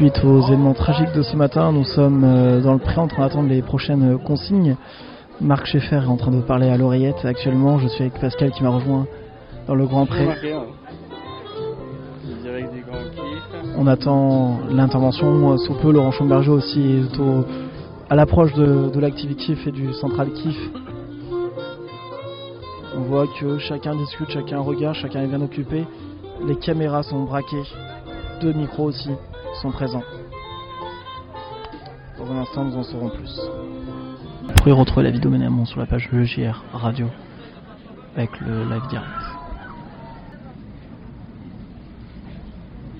Suite aux événements tragiques de ce matin, nous sommes euh, dans le pré en train d'attendre les prochaines consignes. Marc Schaeffer est en train de parler à l'oreillette actuellement. Je suis avec Pascal qui m'a rejoint dans le Grand Pré. On attend l'intervention sous peu. Laurent Chamberger aussi est à l'approche de, de l'activité et du central Kif. On voit que chacun discute, chacun regarde, chacun est bien occupé. Les caméras sont braquées. Deux micros aussi sont présents. Dans un instant, nous en saurons plus. Vous pouvez retrouver la vidéo menée sur la page JR Radio avec le live direct.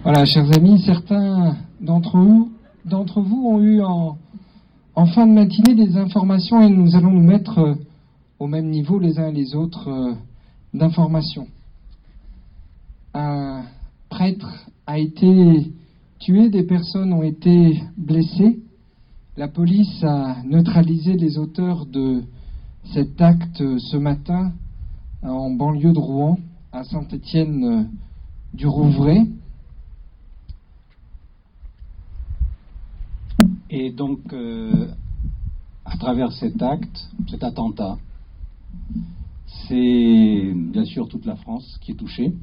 Voilà, chers amis, certains d'entre vous, d'entre vous ont eu en, en, fin de matinée des informations et nous allons nous mettre euh, au même niveau les uns et les autres euh, d'informations. Un prêtre a été tué, des personnes ont été blessées. La police a neutralisé les auteurs de cet acte ce matin en banlieue de Rouen, à Saint-Étienne du Rouvray. Et donc, euh, à travers cet acte, cet attentat, c'est bien sûr toute la France qui est touchée.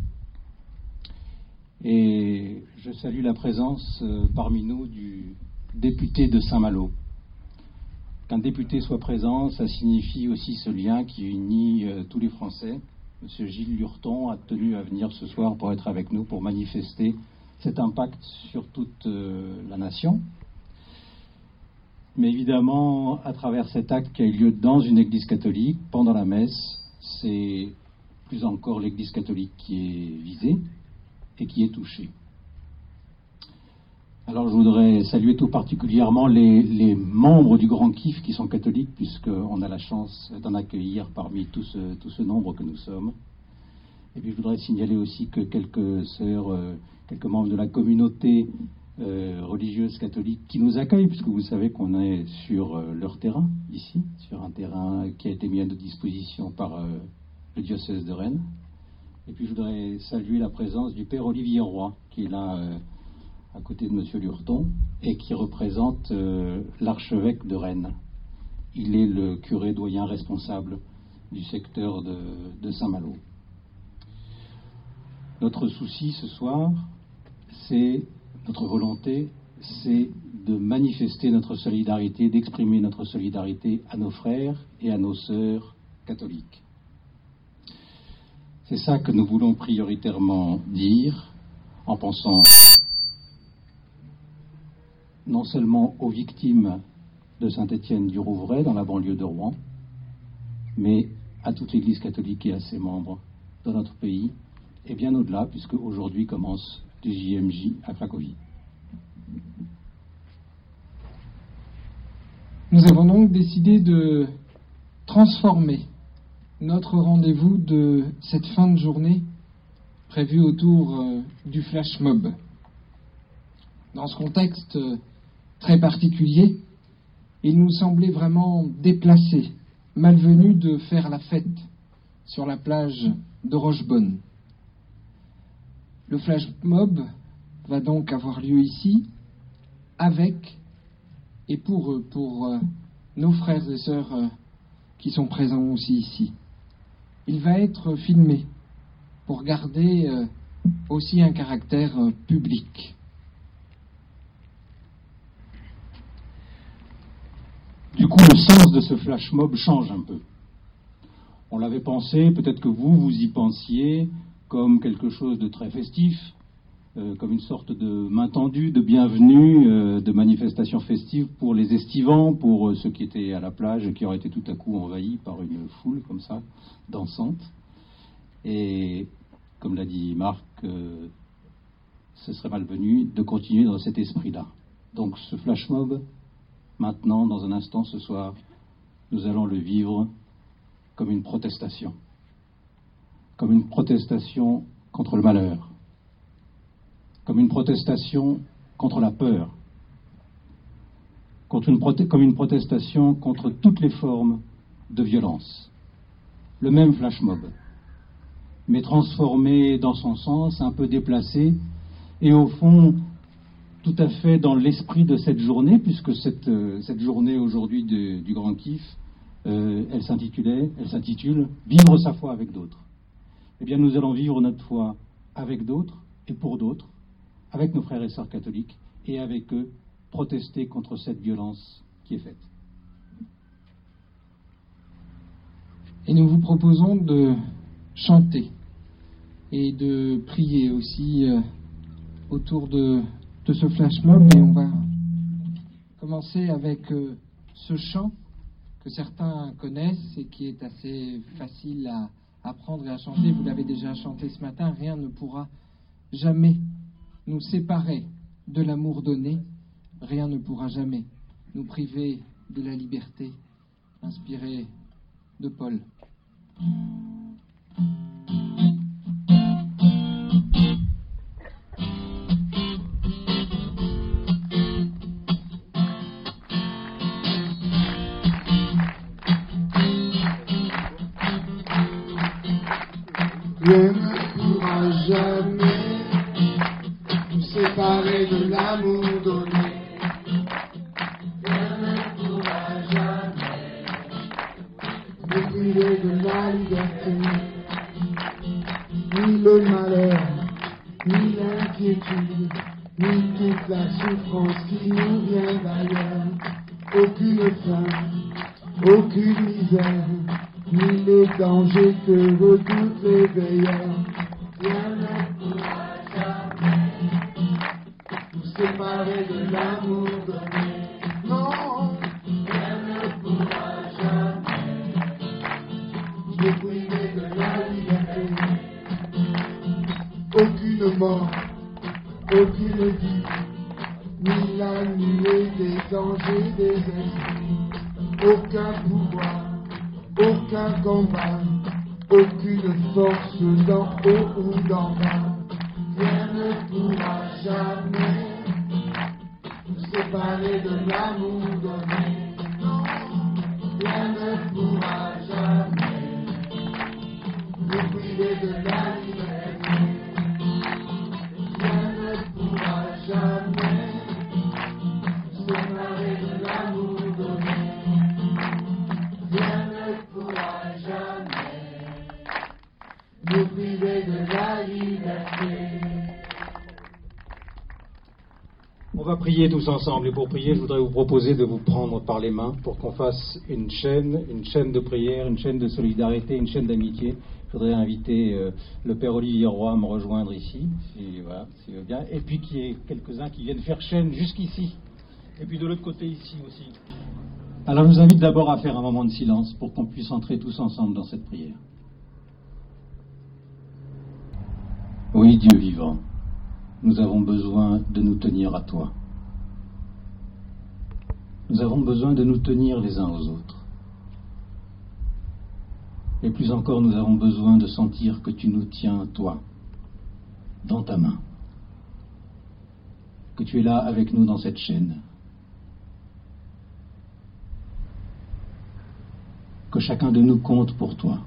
Et je salue la présence euh, parmi nous du député de Saint-Malo. Qu'un député soit présent, ça signifie aussi ce lien qui unit euh, tous les Français. Monsieur Gilles Lurton a tenu à venir ce soir pour être avec nous, pour manifester cet impact sur toute euh, la nation. Mais évidemment, à travers cet acte qui a eu lieu dans une église catholique, pendant la messe, c'est plus encore l'église catholique qui est visée et qui est touchée. Alors je voudrais saluer tout particulièrement les, membres du Grand Kif qui sont catholiques, puisqu'on a la chance d'en accueillir parmi tout ce, ce, nombre que nous sommes. Et puis je voudrais signaler aussi que quelques sœurs, euh, quelques membres de la communauté euh, religieuse catholique qui nous accueillent, puisque vous savez qu'on est sur euh, leur terrain, ici, sur un terrain qui a été mis à notre disposition par le diocèse de Rennes. Et puis je voudrais saluer la présence du Père Olivier Roy, qui est là euh, à côté de M. Lurton, et qui représente euh, l'archevêque de Rennes. Il est le curé doyen responsable du secteur de, Saint-Malo. Notre souci ce soir, c'est, notre volonté, c'est de manifester notre solidarité, d'exprimer notre solidarité à nos frères et à nos sœurs catholiques. C'est ça que nous voulons prioritairement dire en pensant non seulement aux victimes de Saint-Étienne du Rouvray dans la banlieue de Rouen, mais à toute l'Église catholique et à ses membres dans notre pays, et bien au-delà, puisque aujourd'hui commence le JMJ à Cracovie. Nous avons donc décidé de transformer notre rendez-vous de cette fin de journée prévu autour euh, du flash mob. Dans ce contexte euh, très particulier, il nous semblait vraiment déplacé, malvenu de faire la fête sur la plage de Rochebonne. Le flash mob va donc avoir lieu ici, avec et pour, pour euh, nos frères et sœurs qui sont présents aussi ici il va être filmé pour garder euh, aussi un caractère euh, public. Du coup, le sens de ce flash mob change un peu. On l'avait pensé, peut-être que vous, vous y pensiez, comme quelque chose de très festif, euh, comme une sorte de main tendue, de bienvenue, euh, de manifestation festive pour les estivants, pour euh, ceux qui étaient à la plage qui auraient été tout à coup envahis par une foule comme ça, dansante. Et comme l'a dit Marc, ce serait malvenu de continuer dans cet esprit-là. Donc ce flash mob, maintenant, dans un instant ce soir, nous allons le vivre comme une protestation. Comme une protestation contre le malheur comme une protestation contre la peur, contre une comme une protestation contre toutes les formes de violence. Le même flash mob, mais transformé dans son sens, un peu déplacé, et au fond tout à fait dans l'esprit de cette journée, puisque cette, euh, cette journée aujourd'hui du Grand Kiff, euh, elle s'intitulait, elle s'intitule Vivre sa foi avec d'autres. Eh bien, nous allons vivre notre foi avec d'autres et pour d'autres, avec nos frères et sœurs catholiques, et avec eux, protester contre cette violence qui est faite. Et nous vous proposons de chanter et de prier aussi euh, autour de, ce flash mob. Et on va commencer avec euh, ce chant que certains connaissent et qui est assez facile à apprendre et à chanter. Vous l'avez déjà chanté ce matin. Rien ne pourra jamais nous séparer de l'amour donné. Rien ne pourra jamais nous priver de la liberté, inspiré de Paul. Nous séparer de l'amour donné. Non, rien ne pourra jamais nous priver de la liberté. Aucune mort, aucune vie, ni la nuée des dangers des esprits, aucun pouvoir aucun combat, aucune force d'en haut ou d'en bas. On va prier tous ensemble et pour prier, je voudrais vous proposer de vous prendre par les mains pour qu'on fasse une chaîne, une chaîne de prière, une chaîne de solidarité, une chaîne d'amitié. Je voudrais inviter euh, le Père Olivier Roy à me rejoindre ici, si, voilà, veut bien, et puis qu'il y ait quelques-uns qui viennent faire chaîne jusqu'ici, et puis de l'autre côté ici aussi. Alors je vous invite d'abord à faire un moment de silence pour qu'on puisse entrer tous ensemble dans cette prière. Oui, Dieu vivant, nous avons besoin de nous tenir à toi. Nous avons besoin de nous tenir les uns aux autres. Et plus encore, nous avons besoin de sentir que tu nous tiens, toi, dans ta main. Que tu es là avec nous dans cette chaîne. Que chacun de nous compte pour toi.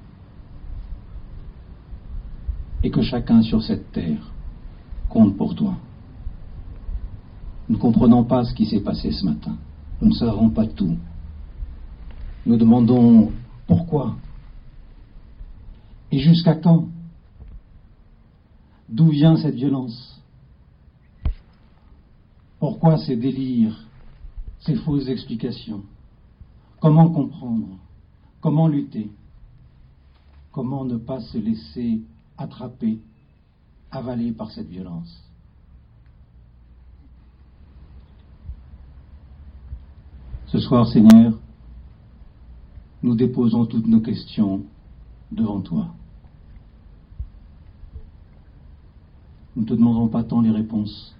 Et que chacun sur cette terre compte pour toi. Nous ne comprenons pas ce qui s'est passé ce matin. Nous ne savons pas tout. Nous demandons pourquoi et jusqu'à quand? D'où vient cette violence? Pourquoi ces délires, ces fausses explications? Comment comprendre? Comment lutter? Comment ne pas se laisser attraper, avaler par cette violence? Ce soir, Seigneur, nous déposons toutes nos questions devant toi. Nous ne te demandons pas tant les réponses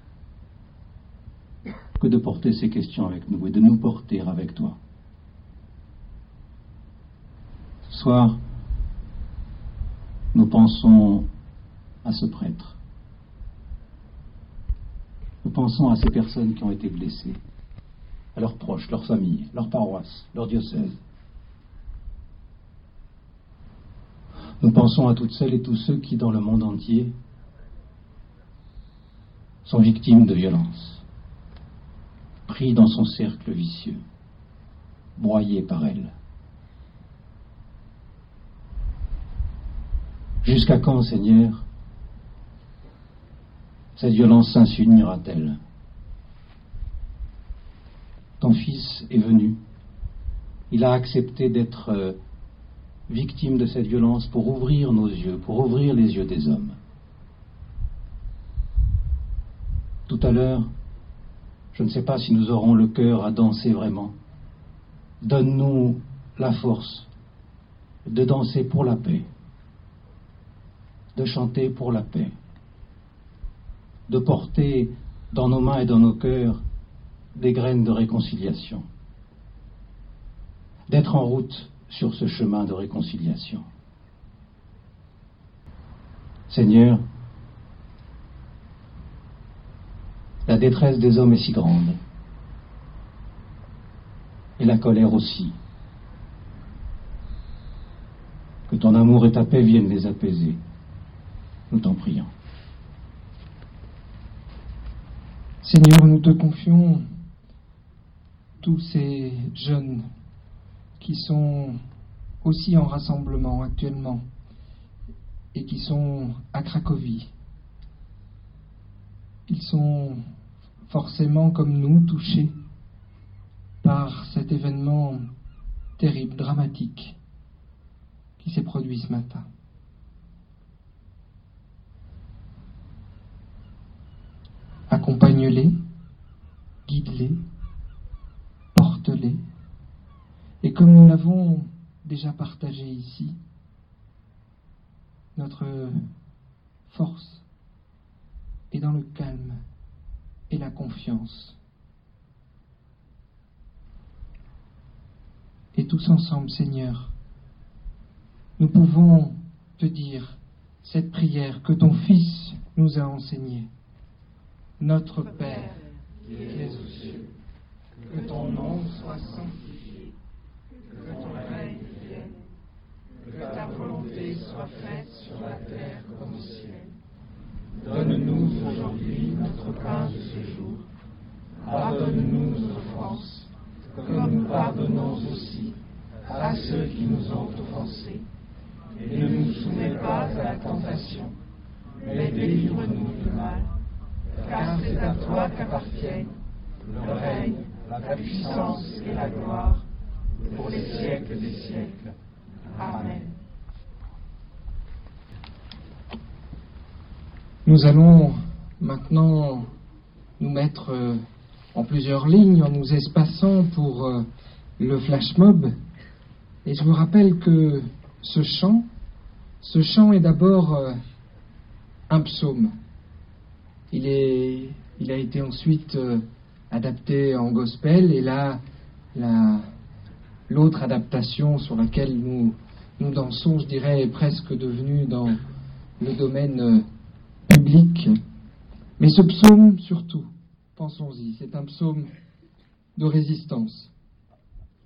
que de porter ces questions avec nous et de nous porter avec toi. Ce soir, nous pensons à ce prêtre. Nous pensons à ces personnes qui ont été blessées, à leurs proches, leurs familles, leurs paroisses, leur diocèse. Nous pensons à toutes celles et tous ceux qui, dans le monde entier, sont victimes de violences. pris dans son cercle vicieux, broyé par elle. Jusqu'à quand, Seigneur, cette violence s'insinuera-t-elle Ton Fils est venu. Il a accepté d'être euh, victime de cette violence pour ouvrir nos yeux, pour ouvrir les yeux des hommes. Tout à l'heure, je ne sais pas si nous aurons le cœur à danser vraiment. Donne-nous la force de danser pour la paix, de chanter pour la paix, de porter dans nos mains et dans nos cœurs des graines de réconciliation, d'être en route sur ce chemin de réconciliation. Seigneur, la détresse des hommes est si grande, et la colère aussi, que ton amour et ta paix viennent les apaiser. Nous t'en prions. Seigneur, nous te confions tous ces jeunes qui sont aussi en rassemblement actuellement et qui sont à Cracovie. Ils sont forcément, comme nous, touchés par cet événement terrible, dramatique qui s'est produit ce matin. Accompagne-les, guide-les, porte-les et comme nous l'avons déjà partagé ici, notre force est dans le calme et la confiance. Et tous ensemble, Seigneur, nous pouvons te dire cette prière que ton Fils nous a enseignée. Notre Père, qui es aux cieux, que ton nom soit sanctifié que ton règne vienne, que ta volonté soit faite sur la terre comme au ciel. Donne-nous aujourd'hui notre pain de ce jour. Pardonne-nous nos offenses, comme nous pardonnons aussi à ceux qui nous ont offensés. Et ne nous soumets pas à la tentation, mais délivre-nous du mal. Car c'est à toi qu'appartiennent le règne, la puissance et la gloire pour les siècles des siècles. Amen. Nous allons maintenant nous mettre euh, en plusieurs lignes en nous espaçant pour euh, le flash mob. Et je vous rappelle que ce chant, ce chant est d'abord euh, un psaume. Il, est, il a été ensuite adapté en gospel et là, la, L'autre adaptation sur laquelle nous, nous dansons, je dirais, est presque devenue dans le domaine Mais ce psaume, surtout, pensons-y, c'est un psaume de résistance,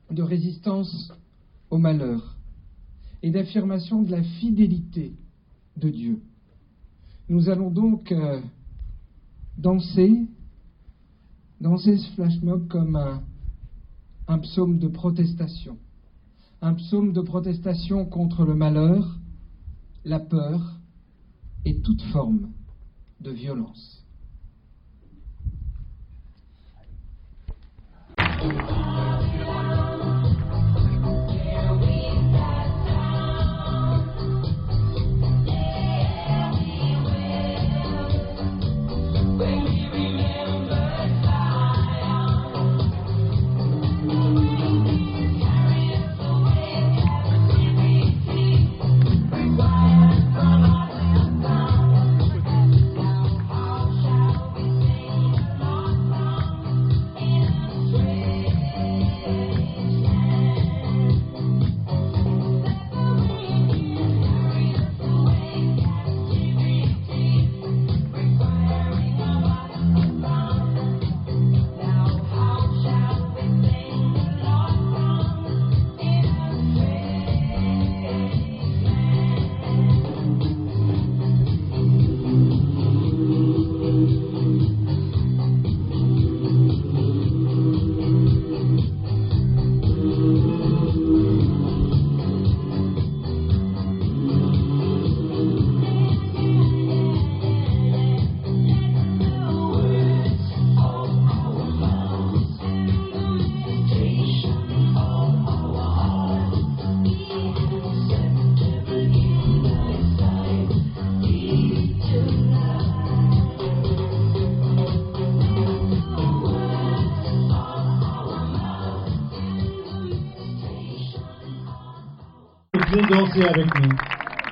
de résistance au malheur et d'affirmation de la fidélité de Dieu. Nous allons donc euh, danser, danser ce flash mob comme un psaume de protestation, un psaume de protestation contre le malheur, la peur et toute forme de violence. Danser avec nous,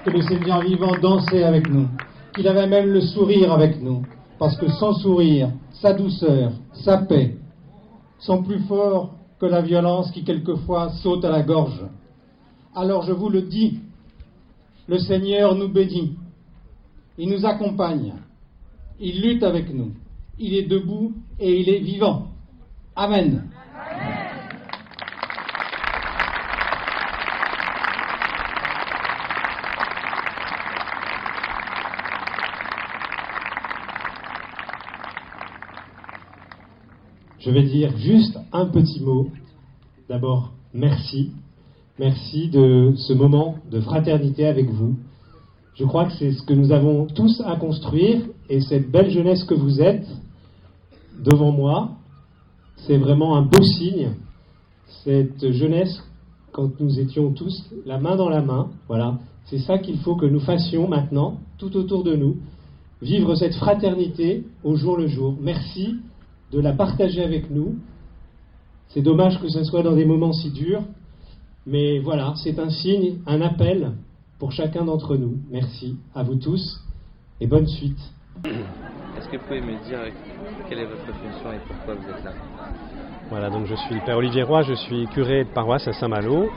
que le Seigneur vivant dansait avec nous, qu'il avait même le sourire avec nous, parce que son sourire, sa douceur, sa paix sont plus forts que la violence qui quelquefois saute à la gorge. Alors je vous le dis, le Seigneur nous bénit, il nous accompagne, il lutte avec nous, il est debout et il est vivant. Amen. Je vais dire juste un petit mot. D'abord, merci. Merci de ce moment de fraternité avec vous. Je crois que c'est ce que nous avons tous à construire et cette belle jeunesse que vous êtes devant moi, c'est vraiment un beau signe. Cette jeunesse, quand nous étions tous la main dans la main, voilà, c'est ça qu'il faut que nous fassions maintenant, tout autour de nous, vivre cette fraternité au jour le jour. Merci de la partager avec nous. C'est dommage que ce soit dans des moments si durs, mais voilà, c'est un signe, un appel pour chacun d'entre nous. Merci à vous tous et bonne suite. Est-ce que vous pouvez me dire quelle est votre fonction et pourquoi vous êtes là? Voilà, donc je suis le Père Olivier Roy, je suis curé de paroisse à Saint-Malo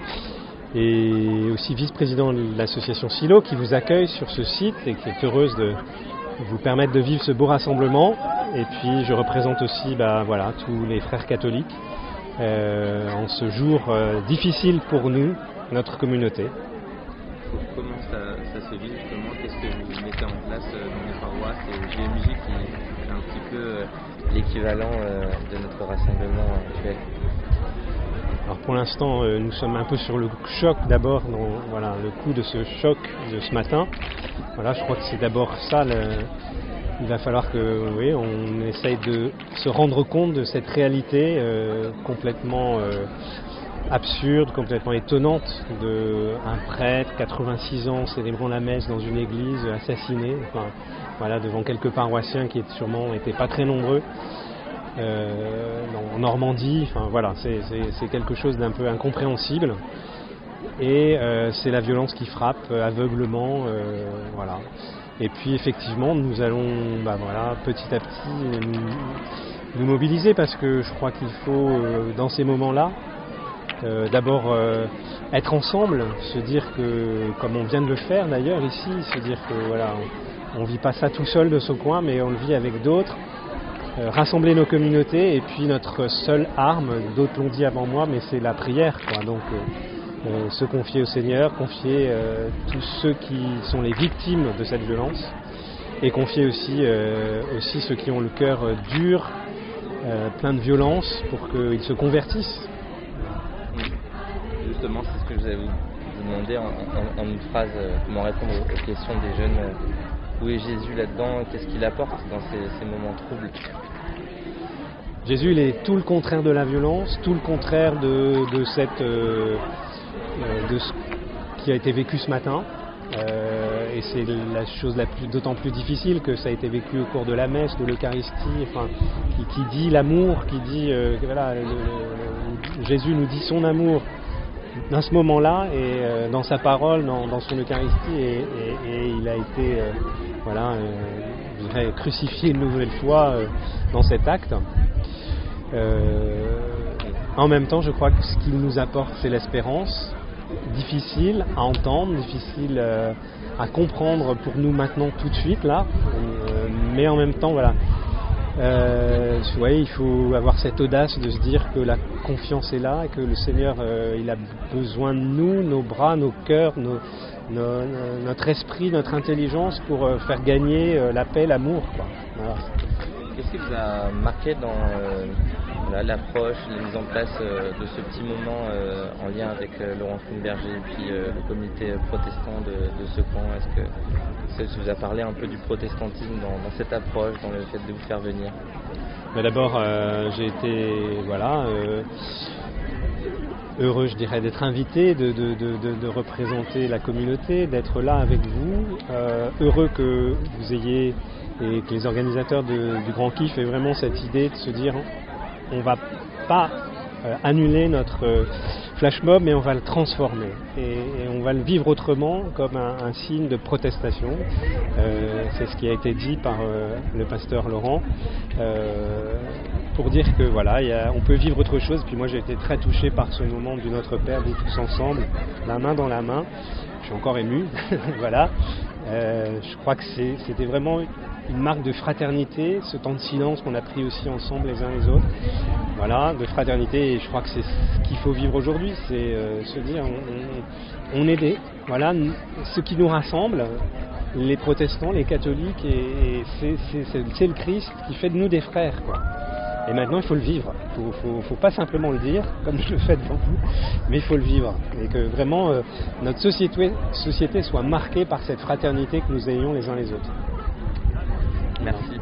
et aussi vice-président de l'association Silo qui vous accueille sur ce site et qui est heureuse de vous permettre de vivre ce beau rassemblement. Et puis je représente aussi bah, voilà, tous les frères catholiques euh, en ce jour euh, difficile pour nous, notre communauté. Comment ça, ça se vit justement? Qu'est-ce que vous mettez en place euh, dans les paroisses? Et GMJ qui est un petit peu l'équivalent de notre rassemblement actuel Alors pour l'instant, nous sommes un peu sur le choc d'abord, voilà, le coup de ce choc de ce matin. Voilà, je crois que c'est d'abord ça. il va falloir que, oui, on essaye de se rendre compte de cette réalité euh, complètement euh, absurde, complètement étonnante de un prêtre, 86 ans, célébrant la messe dans une église, assassiné, enfin, voilà, devant quelques paroissiens qui sûrement n'étaient pas très nombreux. euh, en Normandie, enfin voilà, c'est quelque chose d'un peu incompréhensible. Et euh, c'est la violence qui frappe euh, aveuglement, euh, voilà. Et puis effectivement, nous allons, bah voilà, petit à petit nous, mobiliser parce que je crois qu'il faut, dans ces moments-là, d'abord être ensemble, se dire que, comme on vient de le faire d'ailleurs ici, se dire que voilà, on, on vit pas ça tout seul de ce coin, mais on le vit avec d'autres. Rassembler nos communautés et puis notre seule arme, d'autres l'ont dit avant moi, mais c'est la prière. Quoi. Donc euh, se confier au Seigneur, confier euh, tous ceux qui sont les victimes de cette violence et confier aussi, euh, aussi ceux qui ont le cœur dur, plein de violence pour qu'ils se convertissent. Justement, c'est ce que je vous avais vous demander en, en- en une phrase, comment répondre aux, questions des jeunes. où est Jésus là-dedans Qu'est-ce qu'il apporte dans ces, ces moments troubles? Jésus, il est tout le contraire de la violence, tout le contraire de, de cette, euh, de ce qui a été vécu ce matin. Euh, et c'est la chose d'autant plus difficile que ça a été vécu au cours de la messe, de l'Eucharistie, enfin, qui, dit l'amour, qui dit, euh, voilà, Jésus nous dit son amour dans ce moment-là et euh, dans sa parole, dans, son Eucharistie, et, il a été, euh, voilà, euh, crucifié une nouvelle fois euh, dans cet acte. Euh, en même temps, je crois que ce qu'il nous apporte, c'est l'espérance, difficile à entendre, difficile euh, à comprendre pour nous maintenant tout de suite là, Euh, mais en même temps, voilà. Euh, voyez, il faut avoir cette audace de se dire que la confiance est là et que le Seigneur, euh, il a besoin de nous, nos bras, nos cœurs, notre esprit, notre intelligence pour faire gagner la paix, l'amour. Qu'est-ce qui vous a marqué dans l'approche, la mise en place euh, de ce petit moment euh, en lien avec euh, Laurent Funberger et puis le comité protestant de, ce camp Est-ce que ça vous a parlé un peu du protestantisme dans, cette approche, dans le fait de vous faire venir? Mais d'abord, j'ai été voilà, heureux, je dirais, d'être invité, de, représenter la communauté, d'être là avec vous. Heureux que vous ayez et que les organisateurs du Grand Kiff aient vraiment cette idée de se dire on va pas annuler notre flash mob, mais on va le transformer et, on va le vivre autrement comme un, signe de protestation. C'est ce qui a été dit par le pasteur Laurent pour dire que voilà, on peut vivre autre chose. Puis moi j'ai été très touché par ce moment du Notre Père, vous tous ensemble, la main dans la main. Je suis encore ému, voilà. Euh, je crois que c'était vraiment une marque de fraternité, ce temps de silence qu'on a pris aussi ensemble les uns les autres. Voilà, de fraternité, et je crois que c'est ce qu'il faut vivre aujourd'hui, c'est euh, se dire on, est des, voilà, ce qui nous rassemble, les protestants, les catholiques, et, c'est le Christ qui fait de nous des frères. Quoi. Et maintenant, il faut le vivre. Il ne faut, pas simplement le dire, comme je le fais devant vous, mais il faut le vivre. Et que vraiment euh, notre société soit marquée par cette fraternité que nous ayons les uns les autres. Merci.